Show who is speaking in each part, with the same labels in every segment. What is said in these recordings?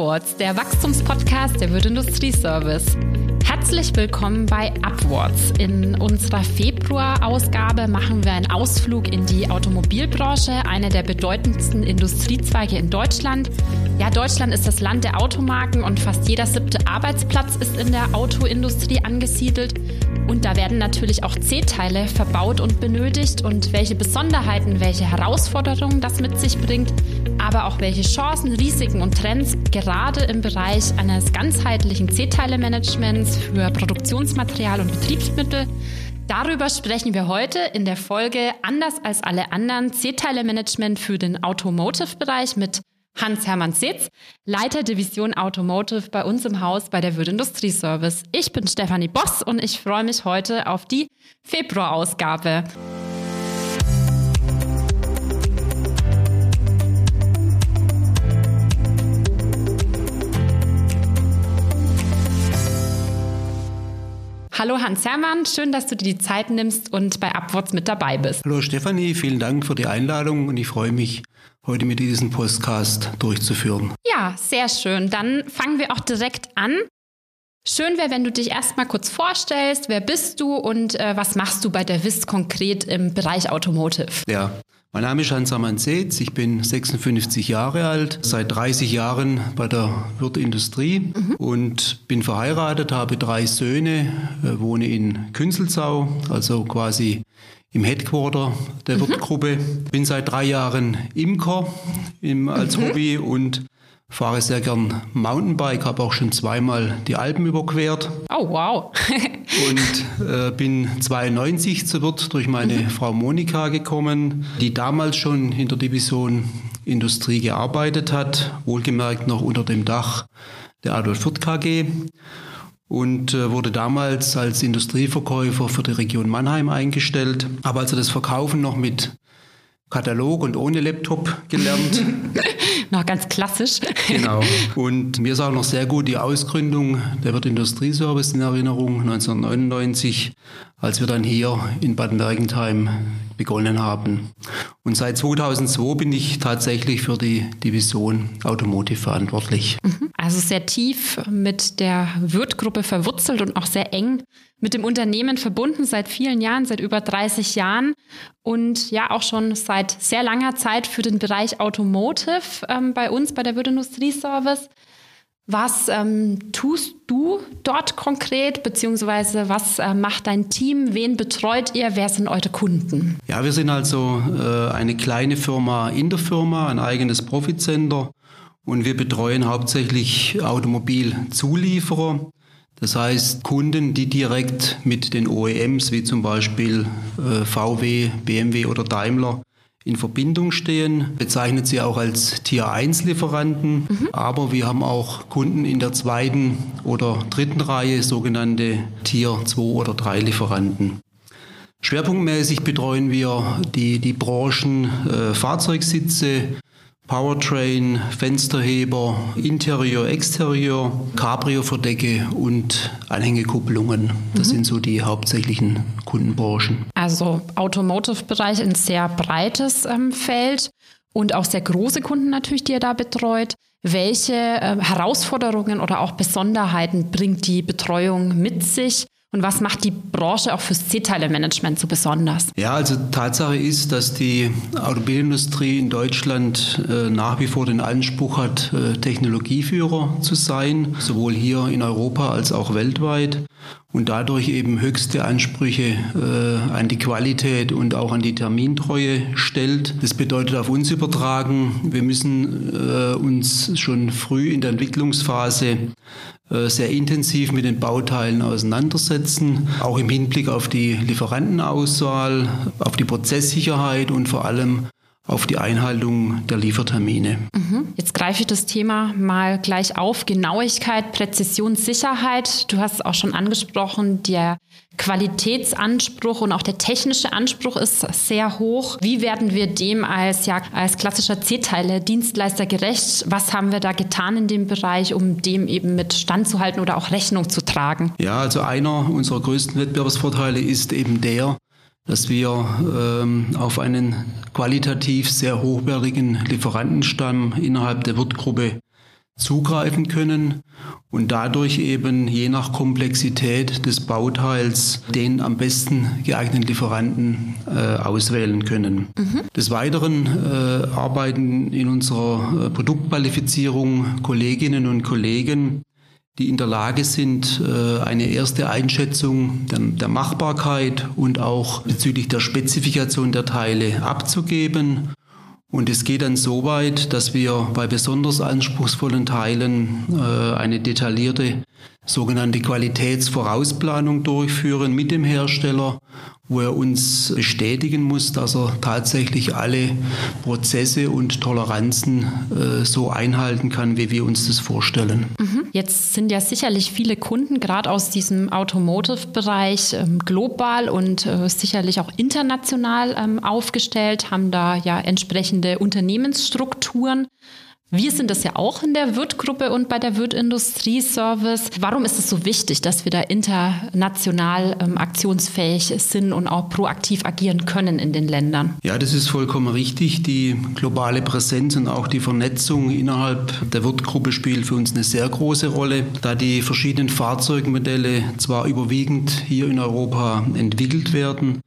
Speaker 1: Upwards, der Wachstumspodcast der Wirt Industrieservice. Herzlich willkommen bei Upwards. In unserer Februar-Ausgabe machen wir einen Ausflug in die Automobilbranche, eine der bedeutendsten Industriezweige in Deutschland. Ja, Deutschland ist das Land der Automarken und fast jeder siebte Arbeitsplatz ist in der Autoindustrie angesiedelt. Und da werden natürlich auch C-Teile verbaut und benötigt und welche Besonderheiten, welche Herausforderungen das mit sich bringt, aber auch welche Chancen, Risiken und Trends gerade im Bereich eines ganzheitlichen C-Teile-Managements für Produktionsmaterial und Betriebsmittel. Darüber sprechen wir heute in der Folge Anders als alle anderen C-Teile-Management für den Automotive-Bereich mit Hans-Hermann Sitz, Leiter Division Automotive bei uns im Haus bei der Würth Industrie Service. Ich bin Stefanie Boss und ich freue mich heute auf die Februarausgabe. Hallo Hans Hermann, schön, dass du dir die Zeit nimmst und bei Upwards mit dabei bist.
Speaker 2: Hallo Stefanie, vielen Dank für die Einladung und ich freue mich, heute mit diesem Podcast durchzuführen.
Speaker 1: Ja, sehr schön. Dann fangen wir auch direkt an. Schön wäre, wenn du dich erstmal kurz vorstellst. Wer bist du und äh, was machst du bei der WIS konkret im Bereich Automotive?
Speaker 2: Ja, mein Name ist Hans-Hermann Seetz, ich bin 56 Jahre alt, seit 30 Jahren bei der Wirt Industrie mhm. und bin verheiratet, habe drei Söhne, äh, wohne in Künzelsau, also quasi im Headquarter der mhm. Wirtgruppe. Bin seit drei Jahren Imker im, als mhm. Hobby und fahre sehr gern Mountainbike, habe auch schon zweimal die Alpen überquert.
Speaker 1: Oh, wow.
Speaker 2: und äh, bin 92 zu Wirt durch meine mhm. Frau Monika gekommen, die damals schon in der Division Industrie gearbeitet hat, wohlgemerkt noch unter dem Dach der Adolf Fürth KG und äh, wurde damals als Industrieverkäufer für die Region Mannheim eingestellt. Aber also das Verkaufen noch mit Katalog und ohne Laptop gelernt.
Speaker 1: noch ganz klassisch.
Speaker 2: genau. Und mir ist auch noch sehr gut die Ausgründung der Wirt Industrieservice in Erinnerung 1999, als wir dann hier in Baden-Mergentheim begonnen haben. Und seit 2002 bin ich tatsächlich für die Division Automotive verantwortlich.
Speaker 1: Mhm. Also sehr tief mit der Wirt-Gruppe verwurzelt und auch sehr eng mit dem Unternehmen verbunden seit vielen Jahren, seit über 30 Jahren und ja auch schon seit sehr langer Zeit für den Bereich Automotive ähm, bei uns bei der Wirt Industrie Service. Was ähm, tust du dort konkret, beziehungsweise was äh, macht dein Team? Wen betreut ihr? Wer sind eure Kunden?
Speaker 2: Ja, wir sind also äh, eine kleine Firma in der Firma, ein eigenes Profitcenter und wir betreuen hauptsächlich Automobilzulieferer. Das heißt, Kunden, die direkt mit den OEMs wie zum Beispiel äh, VW, BMW oder Daimler in Verbindung stehen, bezeichnet sie auch als Tier 1 Lieferanten. Mhm. Aber wir haben auch Kunden in der zweiten oder dritten Reihe, sogenannte Tier 2 oder 3 Lieferanten. Schwerpunktmäßig betreuen wir die, die Branchen äh, Fahrzeugsitze, Powertrain, Fensterheber, Interieur, Exterieur, Cabrio-Verdecke und Anhängekupplungen. Das mhm. sind so die hauptsächlichen Kundenbranchen.
Speaker 1: Also Automotive-Bereich ein sehr breites ähm, Feld und auch sehr große Kunden natürlich, die ihr da betreut. Welche äh, Herausforderungen oder auch Besonderheiten bringt die Betreuung mit sich? Und was macht die Branche auch fürs C-Teile-Management so besonders?
Speaker 2: Ja, also Tatsache ist, dass die Automobilindustrie in Deutschland äh, nach wie vor den Anspruch hat, äh, Technologieführer zu sein, sowohl hier in Europa als auch weltweit und dadurch eben höchste Ansprüche äh, an die Qualität und auch an die Termintreue stellt. Das bedeutet auf uns übertragen, wir müssen äh, uns schon früh in der Entwicklungsphase äh, sehr intensiv mit den Bauteilen auseinandersetzen, auch im Hinblick auf die Lieferantenauswahl, auf die Prozesssicherheit und vor allem auf die Einhaltung der Liefertermine.
Speaker 1: Mhm. Jetzt greife ich das Thema mal gleich auf. Genauigkeit, Präzision, Sicherheit. Du hast es auch schon angesprochen, der Qualitätsanspruch und auch der technische Anspruch ist sehr hoch. Wie werden wir dem als, ja, als klassischer C-Teile-Dienstleister gerecht? Was haben wir da getan in dem Bereich, um dem eben mit standzuhalten oder auch Rechnung zu tragen?
Speaker 2: Ja, also einer unserer größten Wettbewerbsvorteile ist eben der, dass wir ähm, auf einen qualitativ sehr hochwertigen Lieferantenstamm innerhalb der Wirtgruppe zugreifen können und dadurch eben je nach Komplexität des Bauteils den am besten geeigneten Lieferanten äh, auswählen können. Mhm. Des Weiteren äh, arbeiten in unserer äh, Produktqualifizierung Kolleginnen und Kollegen, die in der Lage sind, äh, eine erste Einschätzung der Machbarkeit und auch bezüglich der Spezifikation der Teile abzugeben. Und es geht dann so weit, dass wir bei besonders anspruchsvollen Teilen äh, eine detaillierte sogenannte Qualitätsvorausplanung durchführen mit dem Hersteller, wo er uns bestätigen muss, dass er tatsächlich alle Prozesse und Toleranzen äh, so einhalten kann, wie wir uns das vorstellen.
Speaker 1: Mhm. Jetzt sind ja sicherlich viele Kunden gerade aus diesem Automotive-Bereich ähm, global und äh, sicherlich auch international ähm, aufgestellt, haben da ja entsprechende Unternehmensstrukturen. Wir sind das ja auch in der Wirt-Gruppe und bei der Wirt-Industrie-Service. Warum ist es so wichtig, dass wir da international ähm, aktionsfähig sind und auch proaktiv agieren können in den Ländern?
Speaker 2: Ja, das ist vollkommen richtig. Die globale Präsenz und auch die Vernetzung innerhalb der Wirt-Gruppe spielt für uns eine sehr große Rolle, da die verschiedenen Fahrzeugmodelle zwar überwiegend hier in Europa entwickelt werden,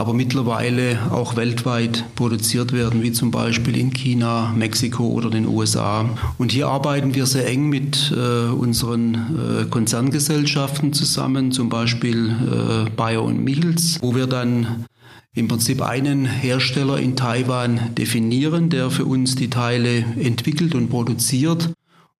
Speaker 2: aber mittlerweile auch weltweit produziert werden, wie zum Beispiel in China, Mexiko oder den USA. Und hier arbeiten wir sehr eng mit äh, unseren äh, Konzerngesellschaften zusammen, zum Beispiel äh, Bayer und Michels, wo wir dann im Prinzip einen Hersteller in Taiwan definieren, der für uns die Teile entwickelt und produziert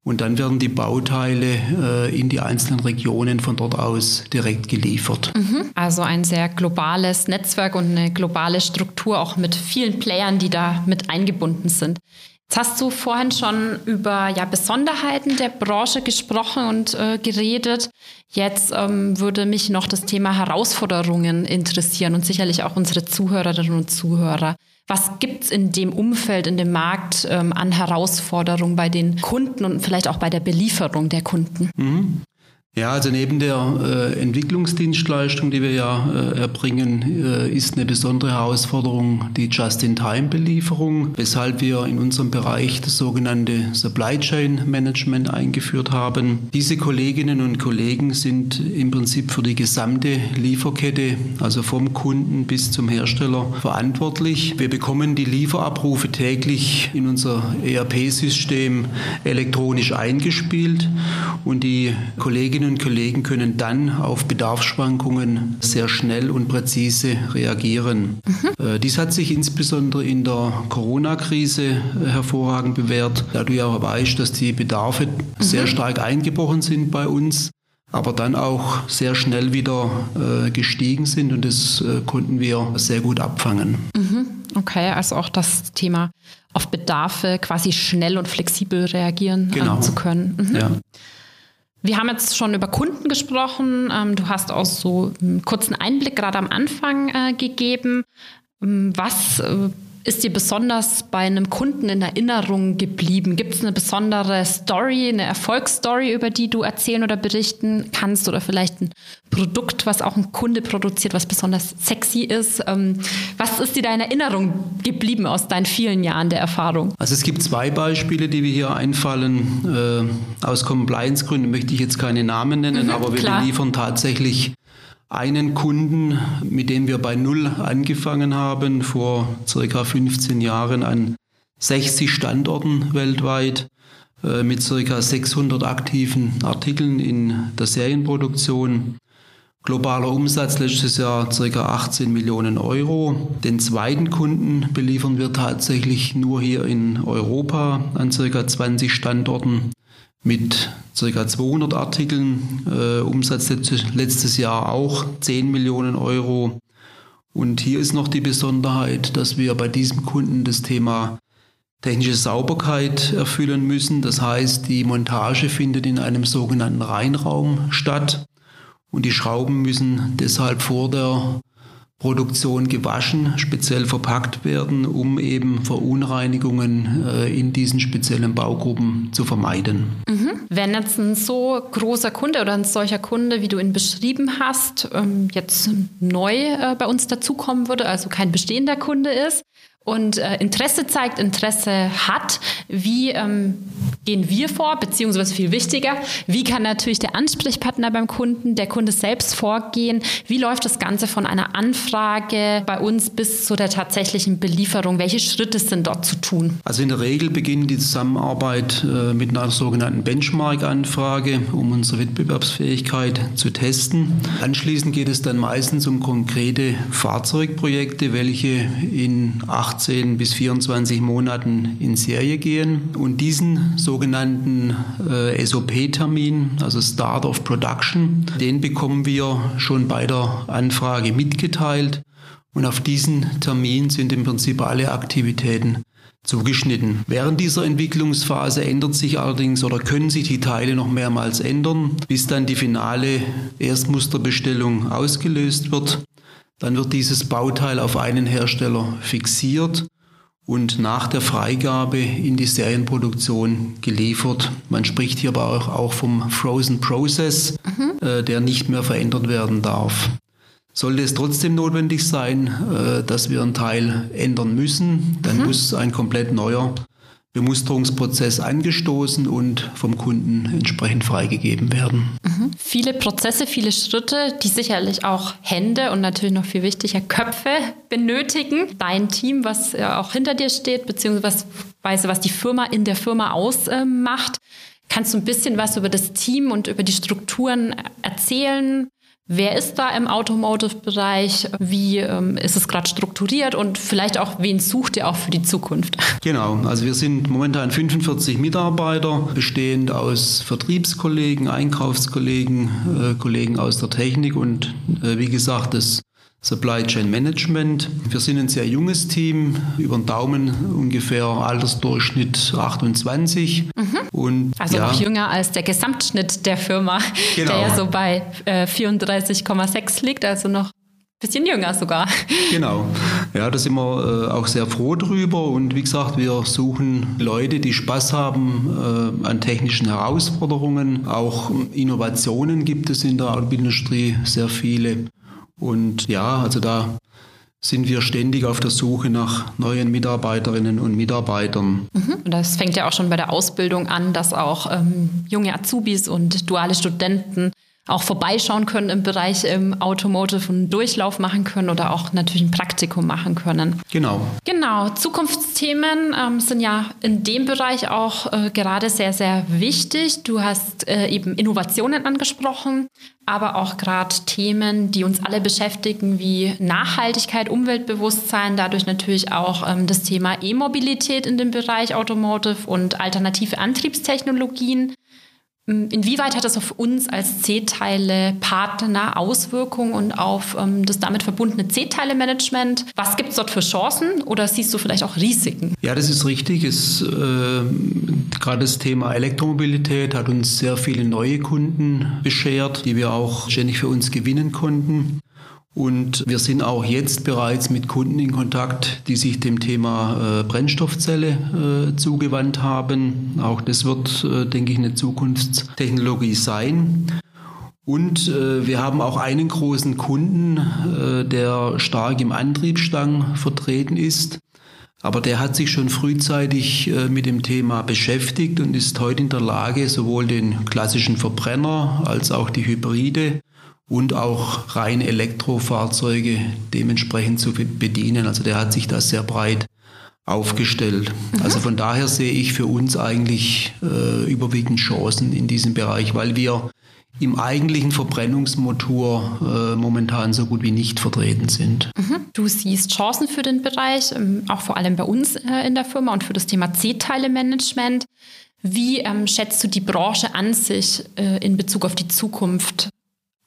Speaker 2: und dann werden die Bauteile äh, in die einzelnen Regionen von dort aus direkt geliefert.
Speaker 1: Mhm. Also ein sehr globales Netzwerk und eine globale Struktur, auch mit vielen Playern, die da mit eingebunden sind. Jetzt hast du vorhin schon über ja, Besonderheiten der Branche gesprochen und äh, geredet. Jetzt ähm, würde mich noch das Thema Herausforderungen interessieren und sicherlich auch unsere Zuhörerinnen und Zuhörer. Was gibt es in dem Umfeld, in dem Markt ähm, an Herausforderungen bei den Kunden und vielleicht auch bei der Belieferung der Kunden?
Speaker 2: Mhm. Ja, also neben der äh, Entwicklungsdienstleistung, die wir ja äh, erbringen, äh, ist eine besondere Herausforderung die Just-in-Time-Belieferung, weshalb wir in unserem Bereich das sogenannte Supply Chain Management eingeführt haben. Diese Kolleginnen und Kollegen sind im Prinzip für die gesamte Lieferkette, also vom Kunden bis zum Hersteller, verantwortlich. Wir bekommen die Lieferabrufe täglich in unser ERP-System elektronisch eingespielt und die Kolleginnen Kolleginnen und Kollegen können dann auf Bedarfsschwankungen sehr schnell und präzise reagieren. Mhm. Dies hat sich insbesondere in der Corona-Krise äh, hervorragend bewährt, da du ja weißt, dass die Bedarfe mhm. sehr stark eingebrochen sind bei uns aber dann auch sehr schnell wieder äh, gestiegen sind und das äh, konnten wir sehr gut abfangen.
Speaker 1: Mhm. Okay, also auch das Thema auf Bedarfe quasi schnell und flexibel reagieren genau. zu können. Mhm. Ja. Wir haben jetzt schon über Kunden gesprochen. Ähm, du hast auch so einen kurzen Einblick gerade am Anfang äh, gegeben. Ähm, was äh, ist dir besonders bei einem Kunden in Erinnerung geblieben? Gibt es eine besondere Story, eine Erfolgsstory, über die du erzählen oder berichten kannst? Oder vielleicht ein Produkt, was auch ein Kunde produziert, was besonders sexy ist? Ähm, was ist dir da in Erinnerung geblieben aus deinen vielen Jahren der Erfahrung?
Speaker 2: Also es gibt zwei Beispiele, die wir hier einfallen. Äh, aus Compliance-Gründen möchte ich jetzt keine Namen nennen, mhm, aber wir klar. liefern tatsächlich einen Kunden, mit dem wir bei Null angefangen haben, vor circa 15 Jahren an 60 Standorten weltweit äh, mit circa 600 aktiven Artikeln in der Serienproduktion. Globaler Umsatz letztes Jahr ca. 18 Millionen Euro. Den zweiten Kunden beliefern wir tatsächlich nur hier in Europa an ca. 20 Standorten mit ca. 200 Artikeln. Äh, Umsatz letztes Jahr auch 10 Millionen Euro. Und hier ist noch die Besonderheit, dass wir bei diesem Kunden das Thema technische Sauberkeit erfüllen müssen. Das heißt, die Montage findet in einem sogenannten Reinraum statt und die Schrauben müssen deshalb vor der Produktion gewaschen, speziell verpackt werden, um eben Verunreinigungen äh, in diesen speziellen Baugruppen zu vermeiden.
Speaker 1: Mhm. Wenn jetzt ein so großer Kunde oder ein solcher Kunde, wie du ihn beschrieben hast, ähm, jetzt neu äh, bei uns dazukommen würde, also kein bestehender Kunde ist, und äh, Interesse zeigt, Interesse hat, wie ähm, gehen wir vor, beziehungsweise viel wichtiger, wie kann natürlich der Ansprechpartner beim Kunden, der Kunde selbst vorgehen? Wie läuft das Ganze von einer Anfrage bei uns bis zu der tatsächlichen Belieferung? Welche Schritte sind dort zu tun?
Speaker 2: Also in der Regel beginnt die Zusammenarbeit äh, mit einer sogenannten Benchmark-Anfrage, um unsere Wettbewerbsfähigkeit zu testen. Anschließend geht es dann meistens um konkrete Fahrzeugprojekte, welche in 18 bis 24 Monaten in Serie gehen. Und diesen sogenannten äh, SOP-Termin, also Start of Production, den bekommen wir schon bei der Anfrage mitgeteilt. Und auf diesen Termin sind im Prinzip alle Aktivitäten zugeschnitten. Während dieser Entwicklungsphase ändert sich allerdings oder können sich die Teile noch mehrmals ändern, bis dann die finale Erstmusterbestellung ausgelöst wird. Dann wird dieses Bauteil auf einen Hersteller fixiert und nach der Freigabe in die Serienproduktion geliefert. Man spricht hier aber auch, vom Frozen Process, mhm. äh, der nicht mehr verändert werden darf. Sollte es trotzdem notwendig sein, äh, dass wir einen Teil ändern müssen, dann mhm. muss ein komplett neuer Bemusterungsprozess angestoßen und vom Kunden entsprechend freigegeben werden.
Speaker 1: Mhm. Viele Prozesse, viele Schritte, die sicherlich auch Hände und natürlich noch viel wichtiger Köpfe benötigen. Dein Team, was auch hinter dir steht, beziehungsweise was die Firma in der Firma ausmacht. Kannst du ein bisschen was über das Team und über die Strukturen erzählen? Wer ist da im Automotive-Bereich? Wie ähm, ist es gerade strukturiert? Und vielleicht auch, wen sucht ihr auch für die Zukunft?
Speaker 2: Genau, also wir sind momentan 45 Mitarbeiter, bestehend aus Vertriebskollegen, Einkaufskollegen, äh, Kollegen aus der Technik und äh, wie gesagt, das Supply Chain Management. Wir sind ein sehr junges Team, über den Daumen ungefähr Altersdurchschnitt 28.
Speaker 1: Mhm. Und, also ja, noch jünger als der Gesamtschnitt der Firma, genau. der ja so bei äh, 34,6 liegt, also noch ein bisschen jünger sogar.
Speaker 2: Genau. Ja, da sind wir äh, auch sehr froh drüber. Und wie gesagt, wir suchen Leute, die Spaß haben äh, an technischen Herausforderungen. Auch Innovationen gibt es in der Automobilindustrie sehr viele. Und ja, also da sind wir ständig auf der Suche nach neuen Mitarbeiterinnen und Mitarbeitern.
Speaker 1: Mhm. Das fängt ja auch schon bei der Ausbildung an, dass auch ähm, junge Azubis und duale Studenten auch vorbeischauen können im Bereich im Automotive einen Durchlauf machen können oder auch natürlich ein Praktikum machen können.
Speaker 2: Genau.
Speaker 1: Genau. Zukunftsthemen ähm, sind ja in dem Bereich auch äh, gerade sehr, sehr wichtig. Du hast äh, eben Innovationen angesprochen, aber auch gerade Themen, die uns alle beschäftigen, wie Nachhaltigkeit, Umweltbewusstsein, dadurch natürlich auch ähm, das Thema E-Mobilität in dem Bereich Automotive und alternative Antriebstechnologien. Inwieweit hat das auf uns als C-Teile-Partner Auswirkungen und auf ähm, das damit verbundene C-Teile-Management? Was gibt es dort für Chancen oder siehst du vielleicht auch Risiken?
Speaker 2: Ja, das ist richtig. Äh, gerade das Thema Elektromobilität hat uns sehr viele neue Kunden beschert, die wir auch ständig für uns gewinnen konnten. Und wir sind auch jetzt bereits mit Kunden in Kontakt, die sich dem Thema äh, Brennstoffzelle äh, zugewandt haben. Auch das wird, äh, denke ich, eine Zukunftstechnologie sein. Und äh, wir haben auch einen großen Kunden, äh, der stark im Antriebsstang vertreten ist. Aber der hat sich schon frühzeitig äh, mit dem Thema beschäftigt und ist heute in der Lage, sowohl den klassischen Verbrenner als auch die Hybride und auch rein Elektrofahrzeuge dementsprechend zu bedienen. Also der hat sich da sehr breit aufgestellt. Mhm. Also von daher sehe ich für uns eigentlich äh, überwiegend Chancen in diesem Bereich, weil wir im eigentlichen Verbrennungsmotor äh, momentan so gut wie nicht vertreten sind.
Speaker 1: Mhm. Du siehst Chancen für den Bereich, ähm, auch vor allem bei uns äh, in der Firma und für das Thema C-Teile-Management. Wie ähm, schätzt du die Branche an sich äh, in Bezug auf die Zukunft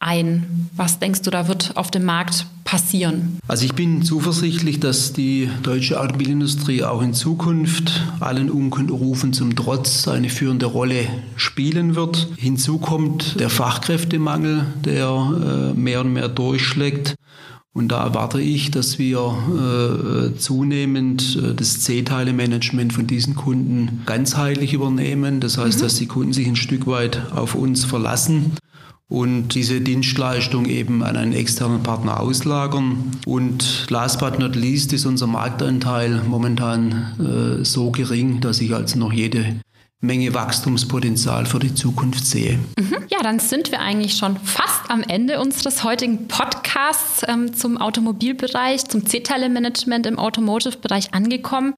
Speaker 1: ein? Was denkst du, da wird auf dem Markt passieren?
Speaker 2: Also ich bin zuversichtlich, dass die deutsche Automobilindustrie auch in Zukunft allen Unkenrufen zum Trotz eine führende Rolle spielen wird. Hinzu kommt der Fachkräftemangel, der äh, mehr und mehr durchschlägt. Und da erwarte ich, dass wir äh, zunehmend äh, das C-Teile-Management von diesen Kunden ganzheitlich übernehmen. Das heißt, mhm. dass die Kunden sich ein Stück weit auf uns verlassen und diese Dienstleistung eben an einen externen Partner auslagern. Und last but not least ist unser Marktanteil momentan äh, so gering, dass ich also noch jede Menge Wachstumspotenzial für die Zukunft sehe.
Speaker 1: Mhm. Ja, dann sind wir eigentlich schon fast am Ende unseres heutigen Podcasts ähm, zum Automobilbereich, zum C-Teile-Management im Automotive-Bereich angekommen.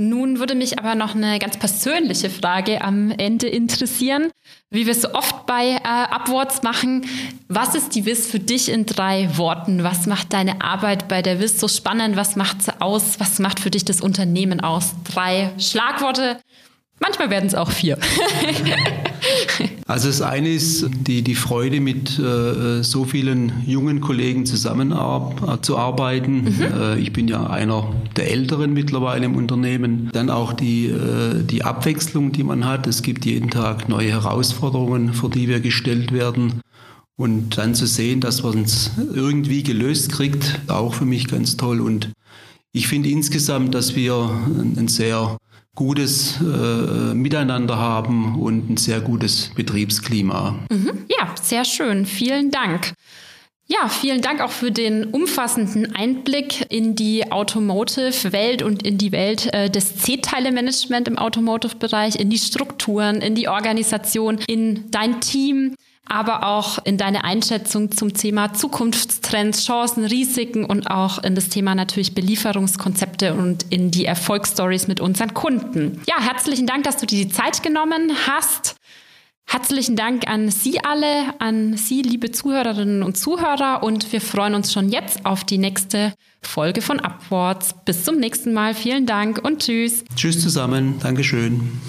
Speaker 1: Nun würde mich aber noch eine ganz persönliche Frage am Ende interessieren. Wie wir es so oft bei äh, Upwards machen, was ist die WIS für dich in drei Worten? Was macht deine Arbeit bei der WIS so spannend? Was macht sie aus? Was macht für dich das Unternehmen aus? Drei Schlagworte, Manchmal werden es auch vier.
Speaker 2: also das eine ist die, die Freude, mit äh, so vielen jungen Kollegen zusammenzuarbeiten. Mhm. Äh, ich bin ja einer der Älteren mittlerweile im Unternehmen. Dann auch die, äh, die Abwechslung, die man hat. Es gibt jeden Tag neue Herausforderungen, vor die wir gestellt werden. Und dann zu sehen, dass man es irgendwie gelöst kriegt, auch für mich ganz toll. Und ich finde insgesamt, dass wir ein sehr gutes äh, Miteinander haben und ein sehr gutes Betriebsklima.
Speaker 1: Mhm. Ja, sehr schön. Vielen Dank. Ja, vielen Dank auch für den umfassenden Einblick in die Automotive-Welt und in die Welt äh, des C-Teile-Management im Automotive-Bereich, in die Strukturen, in die Organisation, in dein Team aber auch in deine Einschätzung zum Thema Zukunftstrends, Chancen, Risiken und auch in das Thema natürlich Belieferungskonzepte und in die Erfolgsstories mit unseren Kunden. Ja, herzlichen Dank, dass du dir die Zeit genommen hast. Herzlichen Dank an Sie alle, an Sie, liebe Zuhörerinnen und Zuhörer. Und wir freuen uns schon jetzt auf die nächste Folge von Upwards. Bis zum nächsten Mal. Vielen Dank und tschüss.
Speaker 2: Tschüss zusammen. Dankeschön.